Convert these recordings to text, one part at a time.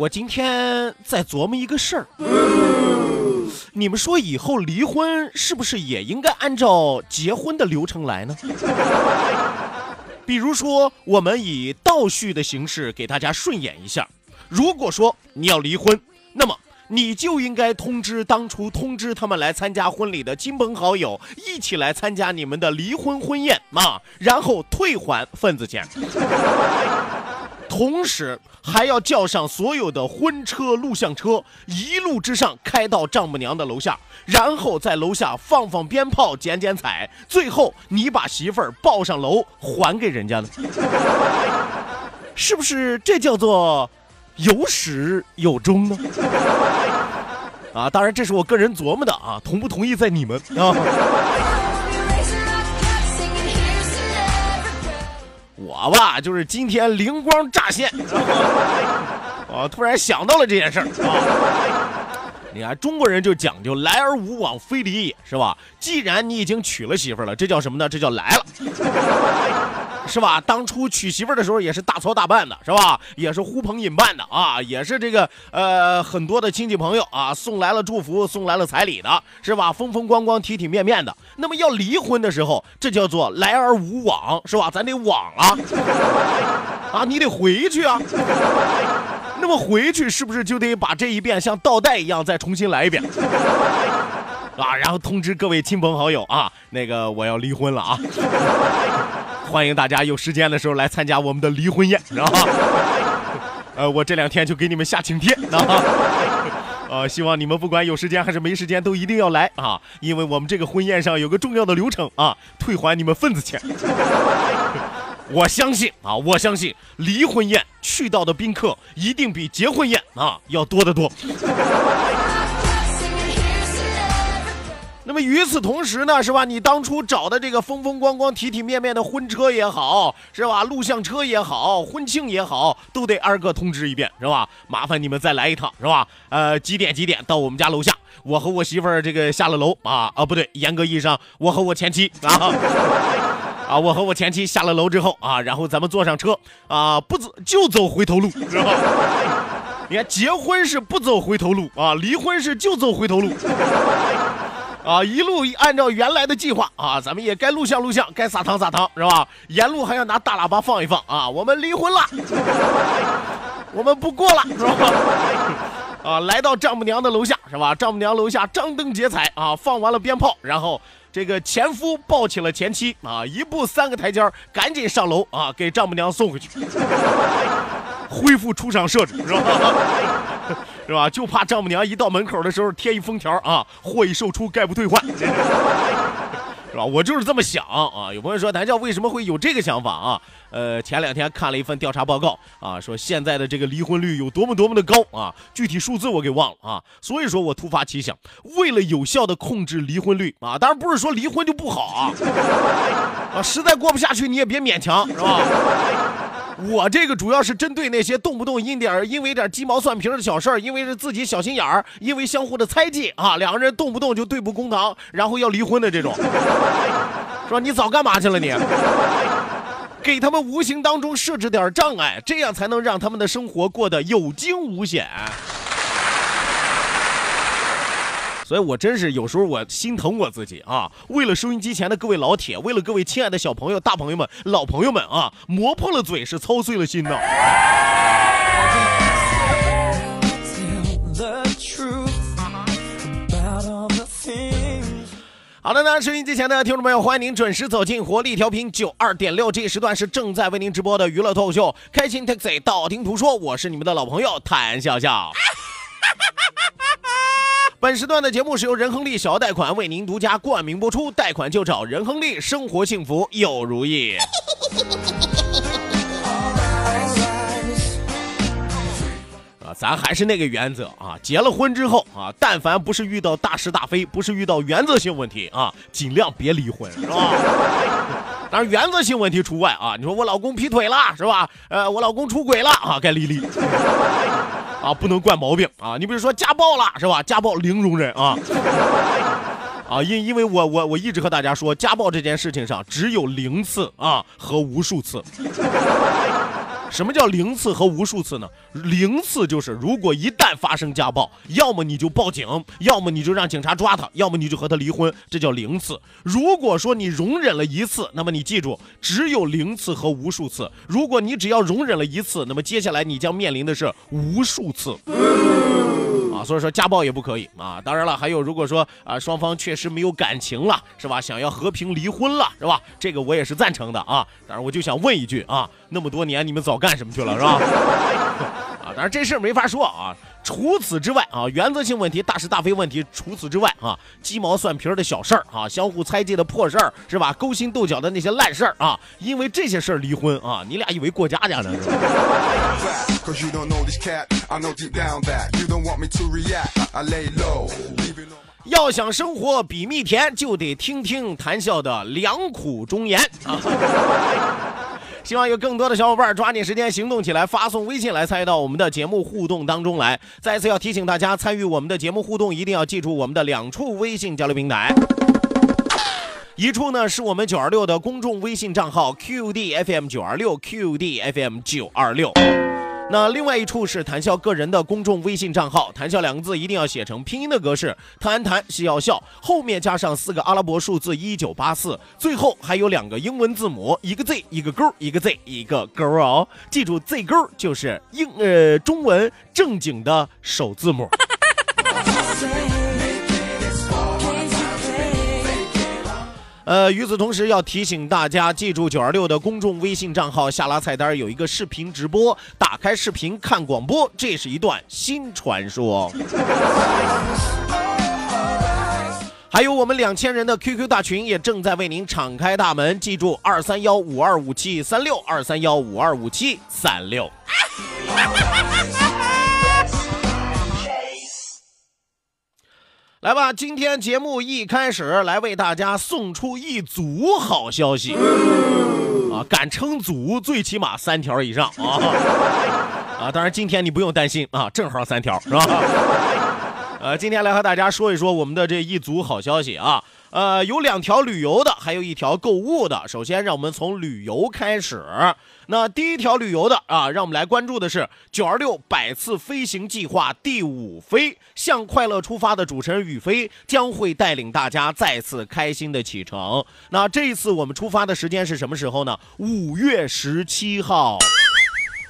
我今天在琢磨一个事儿，你们说以后离婚是不是也应该按照结婚的流程来呢？比如说，我们以倒叙的形式给大家顺演一下。如果说你要离婚，那么你就应该通知当初通知他们来参加婚礼的亲朋好友，一起来参加你们的离婚婚宴啊，然后退还份子钱。同时还要叫上所有的婚车、录像车，一路之上开到丈母娘的楼下，然后在楼下放放鞭炮、剪剪彩，最后你把媳妇儿抱上楼还给人家呢，是不是这叫做有始有终呢？啊，当然这是我个人琢磨的啊，同不同意在你们啊。我吧，就是今天灵光乍现，我，突然想到了这件事儿啊。你看中国人就讲究来而无往非礼也，是吧？既然你已经娶了媳妇了，这叫什么呢？这叫来了，是吧？当初娶媳妇儿的时候也是大操大办的，是吧？也是呼朋引伴的啊，也是这个呃很多的亲戚朋友啊送来了祝福，送来了彩礼的，是吧？风风光光、体体面面的。那么要离婚的时候，这叫做来而无往，是吧？咱得往啊，啊，你得回去啊。那么回去是不是就得把这一遍像倒带一样再重新来一遍？啊，然后通知各位亲朋好友啊，那个我要离婚了啊，欢迎大家有时间的时候来参加我们的离婚宴，知道吧？呃，我这两天就给你们下请帖啊。呃，希望你们不管有时间还是没时间，都一定要来啊！因为我们这个婚宴上有个重要的流程啊，退还你们份子钱。我相信啊，我相信离婚宴去到的宾客一定比结婚宴啊要多得多。那么与此同时呢，是吧？你当初找的这个风风光光、体体面面的婚车也好，是吧？录像车也好，婚庆也好，都得二哥通知一遍，是吧？麻烦你们再来一趟，是吧？呃，几点几点到我们家楼下？我和我媳妇儿这个下了楼啊啊，不对，严格意义上，我和我前妻啊。啊，我和我前妻下了楼之后啊，然后咱们坐上车啊，不走就走回头路，知道吧？你看，结婚是不走回头路啊，离婚是就走回头路。啊，一路按照原来的计划啊，咱们也该录像录像，该撒糖撒糖，是吧？沿路还要拿大喇叭放一放啊，我们离婚了，我们不过了，是吧？啊，来到丈母娘的楼下，是吧？丈母娘楼下张灯结彩啊，放完了鞭炮，然后这个前夫抱起了前妻啊，一步三个台阶赶紧上楼啊，给丈母娘送回去，恢复出厂设置，是吧？是吧？就怕丈母娘一到门口的时候贴一封条啊，货已售出，概不退换，是吧？我就是这么想啊。有朋友说，谭笑为什么会有这个想法啊？呃，前两天看了一份调查报告啊，说现在的这个离婚率有多么多么的高啊，具体数字我给忘了啊。所以说我突发奇想，为了有效的控制离婚率啊，当然不是说离婚就不好啊，啊，实在过不下去你也别勉强，是吧？我这个主要是针对那些动不动因点儿因为点鸡毛蒜皮的小事儿，因为是自己小心眼儿，因为相互的猜忌啊，两个人动不动就对簿公堂，然后要离婚的这种，说？你早干嘛去了你？给他们无形当中设置点障碍，这样才能让他们的生活过得有惊无险。所以我真是有时候我心疼我自己啊！为了收音机前的各位老铁，为了各位亲爱的小朋友、大朋友们、老朋友们啊，磨破了嘴是操碎了心呐。好的呢，收音机前的听众朋友，欢迎您准时走进活力调频九二点六，这一时段是正在为您直播的娱乐脱口秀《开心 Taxi》，道听途说，我是你们的老朋友谭笑笑。本时段的节目是由仁亨利小额贷款为您独家冠名播出，贷款就找仁亨利，生活幸福又如意。啊，咱还是那个原则啊，结了婚之后啊，但凡不是遇到大是大非，不是遇到原则性问题啊，尽量别离婚，是吧？当然原则性问题除外啊。你说我老公劈腿了，是吧？呃，我老公出轨了啊，该离离。啊，不能惯毛病啊！你比如说家暴了，是吧？家暴零容忍啊！啊，因因为我我我一直和大家说，家暴这件事情上只有零次啊和无数次。什么叫零次和无数次呢？零次就是如果一旦发生家暴，要么你就报警，要么你就让警察抓他，要么你就和他离婚，这叫零次。如果说你容忍了一次，那么你记住，只有零次和无数次。如果你只要容忍了一次，那么接下来你将面临的是无数次。所以说家暴也不可以啊。当然了，还有如果说啊双方确实没有感情了，是吧？想要和平离婚了，是吧？这个我也是赞成的啊。但是，我就想问一句啊，那么多年你们早干什么去了，是吧？啊，当然这事没法说啊。除此之外啊，原则性问题、大是大非问题，除此之外啊，鸡毛蒜皮儿的小事儿啊，相互猜忌的破事儿，是吧？勾心斗角的那些烂事儿啊，因为这些事儿离婚啊，你俩以为过家家呢？要想生活比蜜甜，就得听听谈笑的良苦忠言啊！希望有更多的小伙伴抓紧时间行动起来，发送微信来参与到我们的节目互动当中来。再次要提醒大家，参与我们的节目互动，一定要记住我们的两处微信交流平台。一处呢是我们九二六的公众微信账号 QDFM 九二六 QDFM 九二六。那另外一处是谈笑个人的公众微信账号，谈笑两个字一定要写成拼音的格式，谈谈是要笑，后面加上四个阿拉伯数字一九八四，最后还有两个英文字母，一个 Z 一个勾，一个 Z 一个勾哦，记住 Z 勾就是英呃中文正经的首字母。呃，与此同时要提醒大家，记住九二六的公众微信账号下拉菜单有一个视频直播，打开视频看广播，这是一段新传说。还有我们两千人的 QQ 大群也正在为您敞开大门，记住二三幺五二五七三六二三幺五二五七三六。来吧，今天节目一开始来为大家送出一组好消息啊！敢称组，最起码三条以上啊！啊，当然今天你不用担心啊，正好三条是吧？呃，今天来和大家说一说我们的这一组好消息啊。呃，有两条旅游的，还有一条购物的。首先，让我们从旅游开始。那第一条旅游的啊，让我们来关注的是九二六百次飞行计划第五飞，向快乐出发的主持人宇飞将会带领大家再次开心的启程。那这一次我们出发的时间是什么时候呢？五月十七号。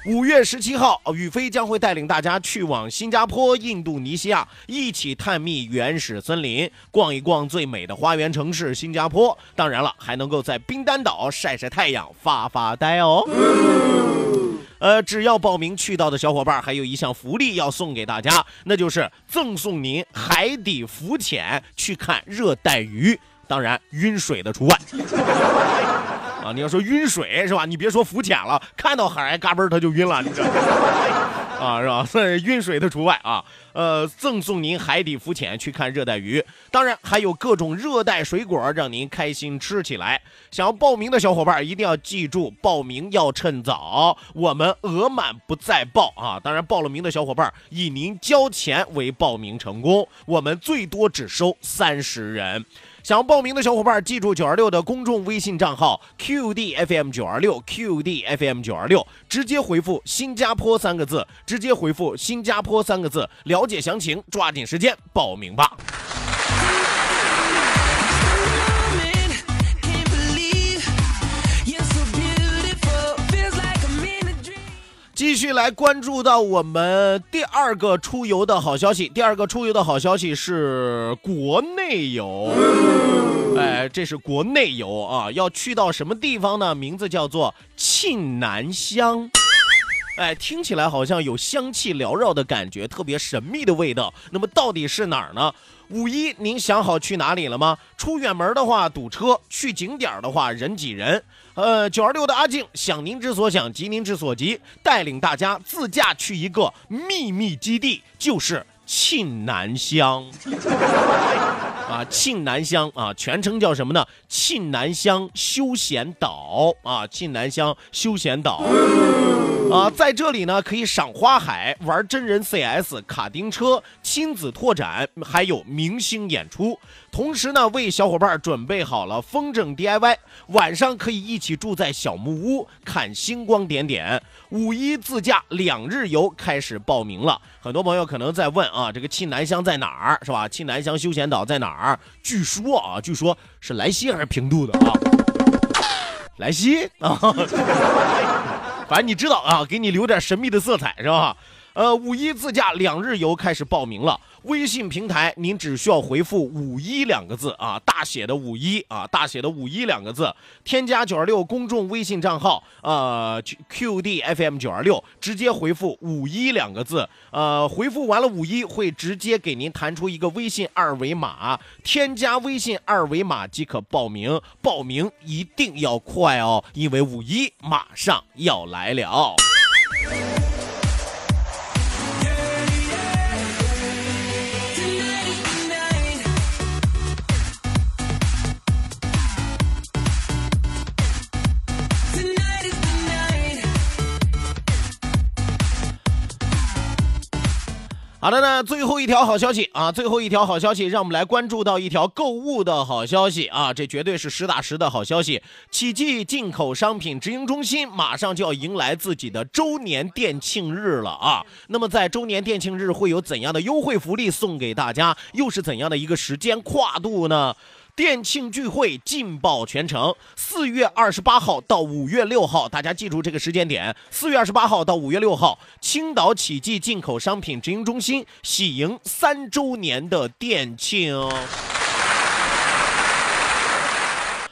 五月十七号，宇飞将会带领大家去往新加坡、印度尼西亚，一起探秘原始森林，逛一逛最美的花园城市新加坡。当然了，还能够在冰丹岛晒晒太阳、发发呆哦。呃，只要报名去到的小伙伴，还有一项福利要送给大家，那就是赠送您海底浮潜去看热带鱼，当然晕水的除外。啊，你要说晕水是吧？你别说浮潜了，看到海嘎嘣他就晕了，你知道吗？啊，是吧？所以晕水的除外啊。呃，赠送您海底浮潜去看热带鱼，当然还有各种热带水果让您开心吃起来。想要报名的小伙伴一定要记住，报名要趁早，我们额满不再报啊。当然，报了名的小伙伴以您交钱为报名成功，我们最多只收三十人。想报名的小伙伴，记住九二六的公众微信账号 QDFM 九二六 QDFM 九二六，直接回复“新加坡”三个字，直接回复“新加坡”三个字，了解详情，抓紧时间报名吧。继续来关注到我们第二个出游的好消息。第二个出游的好消息是国内游，哎，这是国内游啊，要去到什么地方呢？名字叫做沁南乡。哎，听起来好像有香气缭绕的感觉，特别神秘的味道。那么到底是哪儿呢？五一您想好去哪里了吗？出远门的话堵车，去景点的话人挤人。呃，九二六的阿静想您之所想，急您之所急，带领大家自驾去一个秘密基地，就是沁南乡。啊，沁南乡啊，全称叫什么呢？沁南乡休闲岛啊，沁南乡休闲岛。啊，在这里呢，可以赏花海、玩真人 CS、卡丁车、亲子拓展，还有明星演出。同时呢，为小伙伴准备好了风筝 DIY，晚上可以一起住在小木屋，看星光点点。五一自驾两日游开始报名了，很多朋友可能在问啊，这个沁南乡在哪儿，是吧？沁南乡休闲岛在哪儿？据说啊，据说是莱西还是平度的啊？莱西啊。反正你知道啊，给你留点神秘的色彩是吧？呃，五一自驾两日游开始报名了。微信平台您只需要回复“五一”两个字啊，大写的“五一”啊，大写的“五一”两个字，添加九二六公众微信账号呃 QDFM 九二六，直接回复“五一”两个字，呃，回复完了“五一”会直接给您弹出一个微信二维码，添加微信二维码即可报名。报名一定要快哦，因为五一马上要来了。好的呢，最后一条好消息啊，最后一条好消息，让我们来关注到一条购物的好消息啊，这绝对是实打实的好消息。奇迹进口商品直营中心马上就要迎来自己的周年店庆日了啊！那么在周年店庆日会有怎样的优惠福利送给大家？又是怎样的一个时间跨度呢？店庆聚会劲爆全程，四月二十八号到五月六号，大家记住这个时间点：四月二十八号到五月六号，青岛启记进口商品直营中心喜迎三周年的店庆。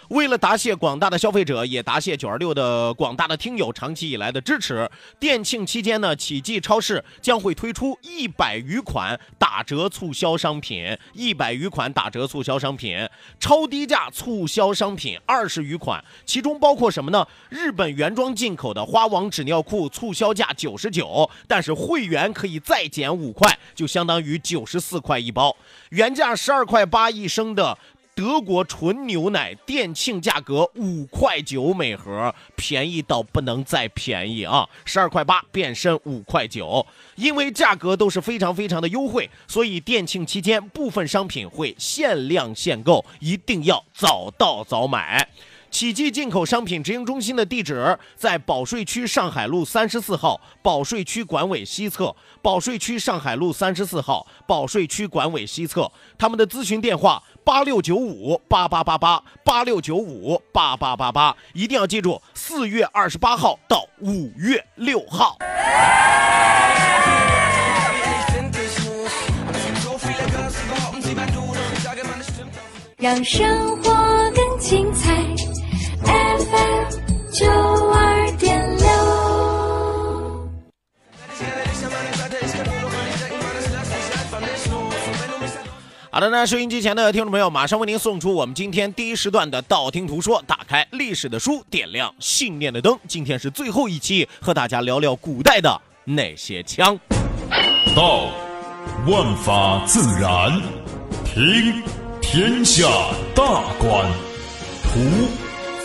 为了答谢广大的消费者，也答谢九二六的广大的听友长期以来的支持，店庆期间呢，启记超市将会推出一百余款打折促销商品，一百余款打折促销商品，超低价促销商品二十余款，其中包括什么呢？日本原装进口的花王纸尿裤促销价九十九，但是会员可以再减五块，就相当于九十四块一包，原价十二块八一升的。德国纯牛奶店庆价格五块九每盒，便宜到不能再便宜啊！十二块八变身五块九，因为价格都是非常非常的优惠，所以店庆期间部分商品会限量限购，一定要早到早买。启记进口商品直营中心的地址在保税区上海路三十四号，保税区管委西侧。保税区上海路三十四号，保税区管委西侧。他们的咨询电话八六九五八八八八八六九五八八八八，一定要记住，四月二十八号到五月六号。让生活更精彩。FM 九二点六。好的那，收音机前的听众朋友，马上为您送出我们今天第一时段的道听途说，打开历史的书，点亮信念的灯。今天是最后一期，和大家聊聊古代的那些枪。道，万法自然；听，天下大观；图，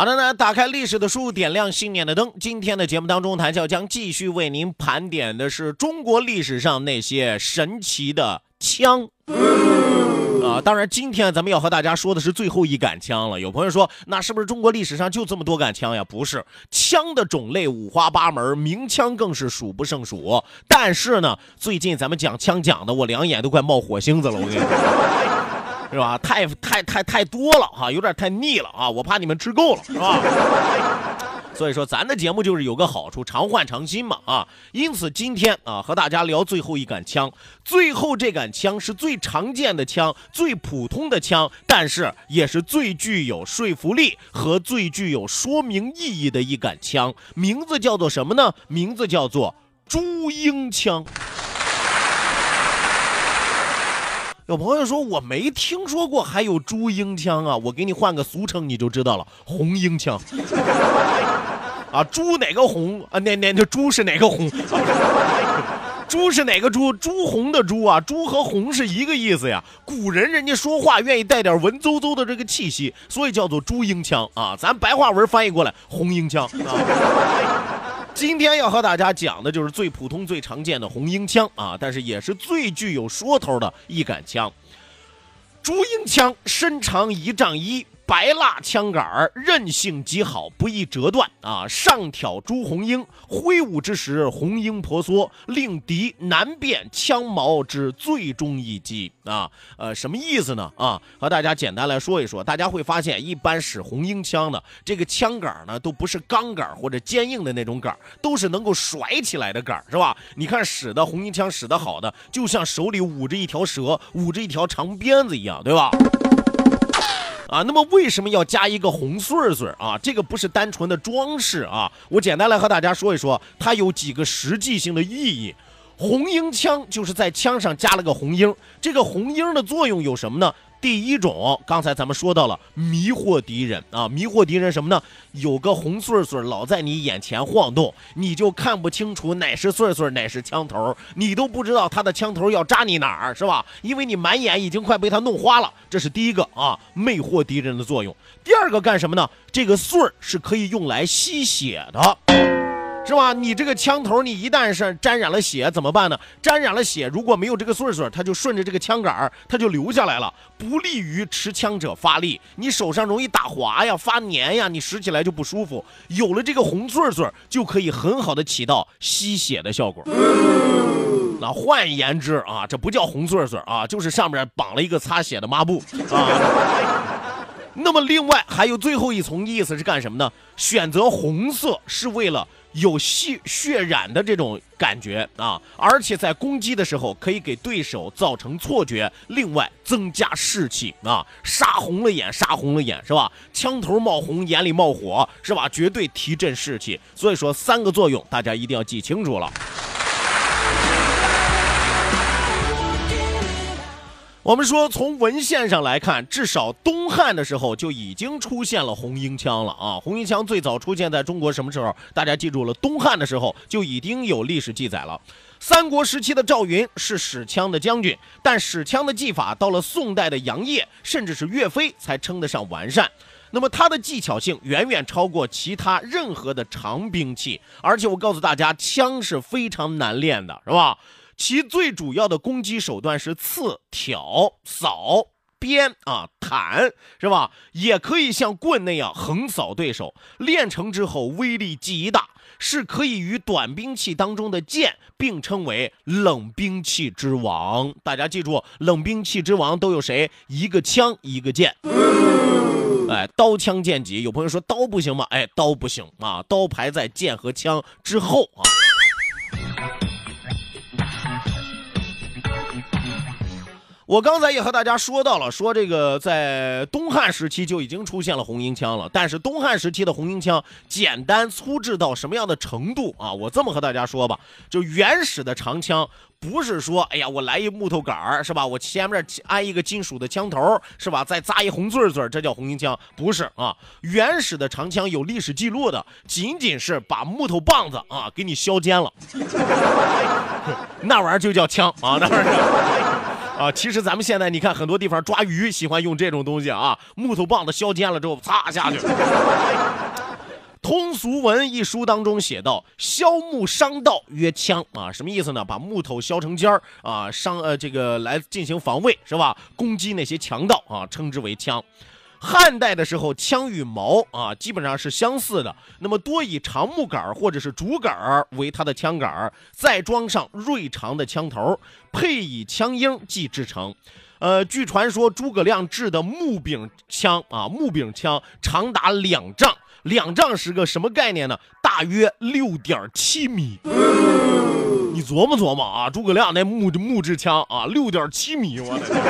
好的呢，打开历史的书，点亮信念的灯。今天的节目当中，谭笑将继续为您盘点的是中国历史上那些神奇的枪。啊，当然，今天咱们要和大家说的是最后一杆枪了。有朋友说，那是不是中国历史上就这么多杆枪呀？不是，枪的种类五花八门，名枪更是数不胜数。但是呢，最近咱们讲枪讲的，我两眼都快冒火星子了，我跟你说，是吧？太太太太多了哈，有点太腻了啊，我怕你们吃够了，是吧？所以说，咱的节目就是有个好处，常换常新嘛啊。因此，今天啊，和大家聊最后一杆枪。最后这杆枪是最常见的枪，最普通的枪，但是也是最具有说服力和最具有说明意义的一杆枪。名字叫做什么呢？名字叫做朱英枪。有朋友说我没听说过还有朱英枪啊，我给你换个俗称你就知道了，红缨枪。啊，猪哪个红啊？那那那猪是哪个红？猪是哪个猪？朱红的朱啊，猪和红是一个意思呀。古人人家说话愿意带点文绉绉的这个气息，所以叫做朱英枪啊。咱白话文翻译过来，红缨枪啊。今天要和大家讲的就是最普通、最常见的红缨枪啊，但是也是最具有说头的一杆枪。朱缨枪身长一丈一。白蜡枪杆儿韧性极好，不易折断啊！上挑朱红缨，挥舞之时红缨婆娑，令敌难辨枪矛之最终一击啊！呃，什么意思呢？啊，和大家简单来说一说，大家会发现，一般使红缨枪的这个枪杆呢，都不是钢杆或者坚硬的那种杆，都是能够甩起来的杆，是吧？你看使的红缨枪使得好的，就像手里捂着一条蛇，捂着一条长鞭子一样，对吧？啊，那么为什么要加一个红穗穗啊？这个不是单纯的装饰啊，我简单来和大家说一说，它有几个实际性的意义。红缨枪就是在枪上加了个红缨，这个红缨的作用有什么呢？第一种，刚才咱们说到了迷惑敌人啊，迷惑敌人什么呢？有个红穗穗老在你眼前晃动，你就看不清楚哪是穗穗，哪是枪头，你都不知道他的枪头要扎你哪儿，是吧？因为你满眼已经快被他弄花了，这是第一个啊，魅惑敌人的作用。第二个干什么呢？这个穗儿是可以用来吸血的。是吧？你这个枪头，你一旦是沾染了血，怎么办呢？沾染了血，如果没有这个穗穗，它就顺着这个枪杆儿，它就流下来了，不利于持枪者发力。你手上容易打滑呀、发黏呀，你使起来就不舒服。有了这个红穗穗，就可以很好的起到吸血的效果。那换言之啊，这不叫红穗穗啊，就是上面绑了一个擦血的抹布啊。那么另外还有最后一层意思是干什么呢？选择红色是为了。有血血染的这种感觉啊，而且在攻击的时候可以给对手造成错觉，另外增加士气啊，杀红了眼，杀红了眼是吧？枪头冒红，眼里冒火是吧？绝对提振士气。所以说三个作用，大家一定要记清楚了。我们说，从文献上来看，至少东汉的时候就已经出现了红缨枪了啊！红缨枪最早出现在中国什么时候？大家记住了，东汉的时候就已经有历史记载了。三国时期的赵云是使枪的将军，但使枪的技法到了宋代的杨业，甚至是岳飞才称得上完善。那么他的技巧性远远超过其他任何的长兵器，而且我告诉大家，枪是非常难练的，是吧？其最主要的攻击手段是刺、挑、扫、鞭啊、弹，是吧？也可以像棍那样横扫对手。练成之后，威力极大，是可以与短兵器当中的剑并称为冷兵器之王。大家记住，冷兵器之王都有谁？一个枪，一个剑。哎，刀枪剑戟。有朋友说刀不行吗？哎，刀不行啊，刀排在剑和枪之后啊。我刚才也和大家说到了，说这个在东汉时期就已经出现了红缨枪了，但是东汉时期的红缨枪简单粗制到什么样的程度啊？我这么和大家说吧，就原始的长枪不是说，哎呀，我来一木头杆儿是吧？我前面安一个金属的枪头是吧？再扎一红穗穗，这叫红缨枪？不是啊，原始的长枪有历史记录的，仅仅是把木头棒子啊给你削尖了，那玩意儿就叫枪啊，那玩意儿。啊，其实咱们现在你看很多地方抓鱼喜欢用这种东西啊，木头棒子削尖了之后，擦下去。通俗文》一书当中写道：“削木伤道曰枪啊，什么意思呢？把木头削成尖儿啊，伤呃这个来进行防卫是吧？攻击那些强盗啊，称之为枪。汉代的时候，枪与矛啊基本上是相似的，那么多以长木杆或者是竹杆为它的枪杆，再装上锐长的枪头，配以枪缨即制成。呃，据传说诸葛亮制的木柄枪啊，木柄枪长达两丈，两丈是个什么概念呢？大约六点七米。你琢磨琢磨啊，诸葛亮那木木质枪啊，六点七米，我的天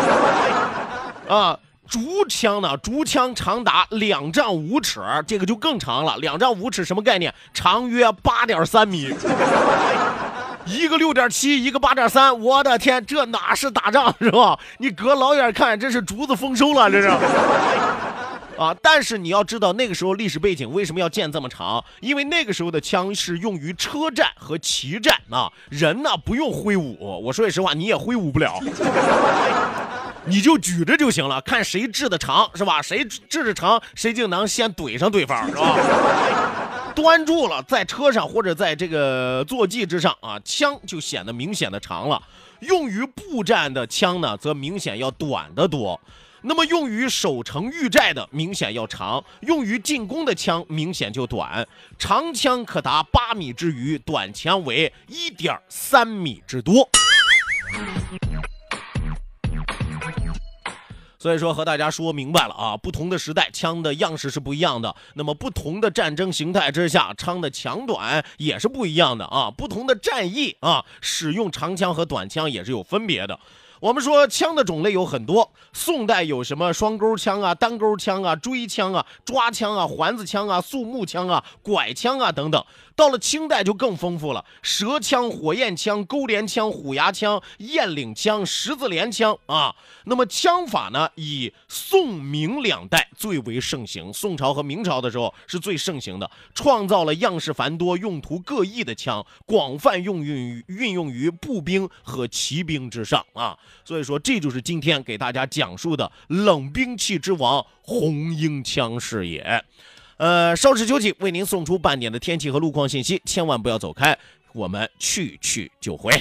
啊！竹枪呢？竹枪长达两丈五尺，这个就更长了。两丈五尺什么概念？长约八点三米。一个六点七，一个八点三，我的天，这哪是打仗是吧？你隔老远看，这是竹子丰收了，这是。啊！但是你要知道那个时候历史背景为什么要建这么长？因为那个时候的枪是用于车战和骑战啊，人呢不用挥舞。我说句实话，你也挥舞不了，你就举着就行了，看谁掷的长是吧？谁掷的长，谁就能先怼上对方是吧？端住了，在车上或者在这个坐骑之上啊，枪就显得明显的长了。用于步战的枪呢，则明显要短得多。那么用于守城御寨的明显要长，用于进攻的枪明显就短。长枪可达八米之余，短枪为一点三米之多。所以说和大家说明白了啊，不同的时代枪的样式是不一样的，那么不同的战争形态之下，枪的长短也是不一样的啊，不同的战役啊，使用长枪和短枪也是有分别的。我们说枪的种类有很多，宋代有什么双钩枪啊、单钩枪啊、锥枪啊、抓枪啊、环子枪啊、肃木枪啊、拐枪啊等等。到了清代就更丰富了，蛇枪、火焰枪、钩镰枪、虎牙枪、雁翎枪、十字连枪啊。那么枪法呢，以宋明两代最为盛行，宋朝和明朝的时候是最盛行的，创造了样式繁多、用途各异的枪，广泛用于运用于步兵和骑兵之上啊。所以说，这就是今天给大家讲述的冷兵器之王红缨枪是也。呃，稍事休息，为您送出半点的天气和路况信息，千万不要走开，我们去去就回。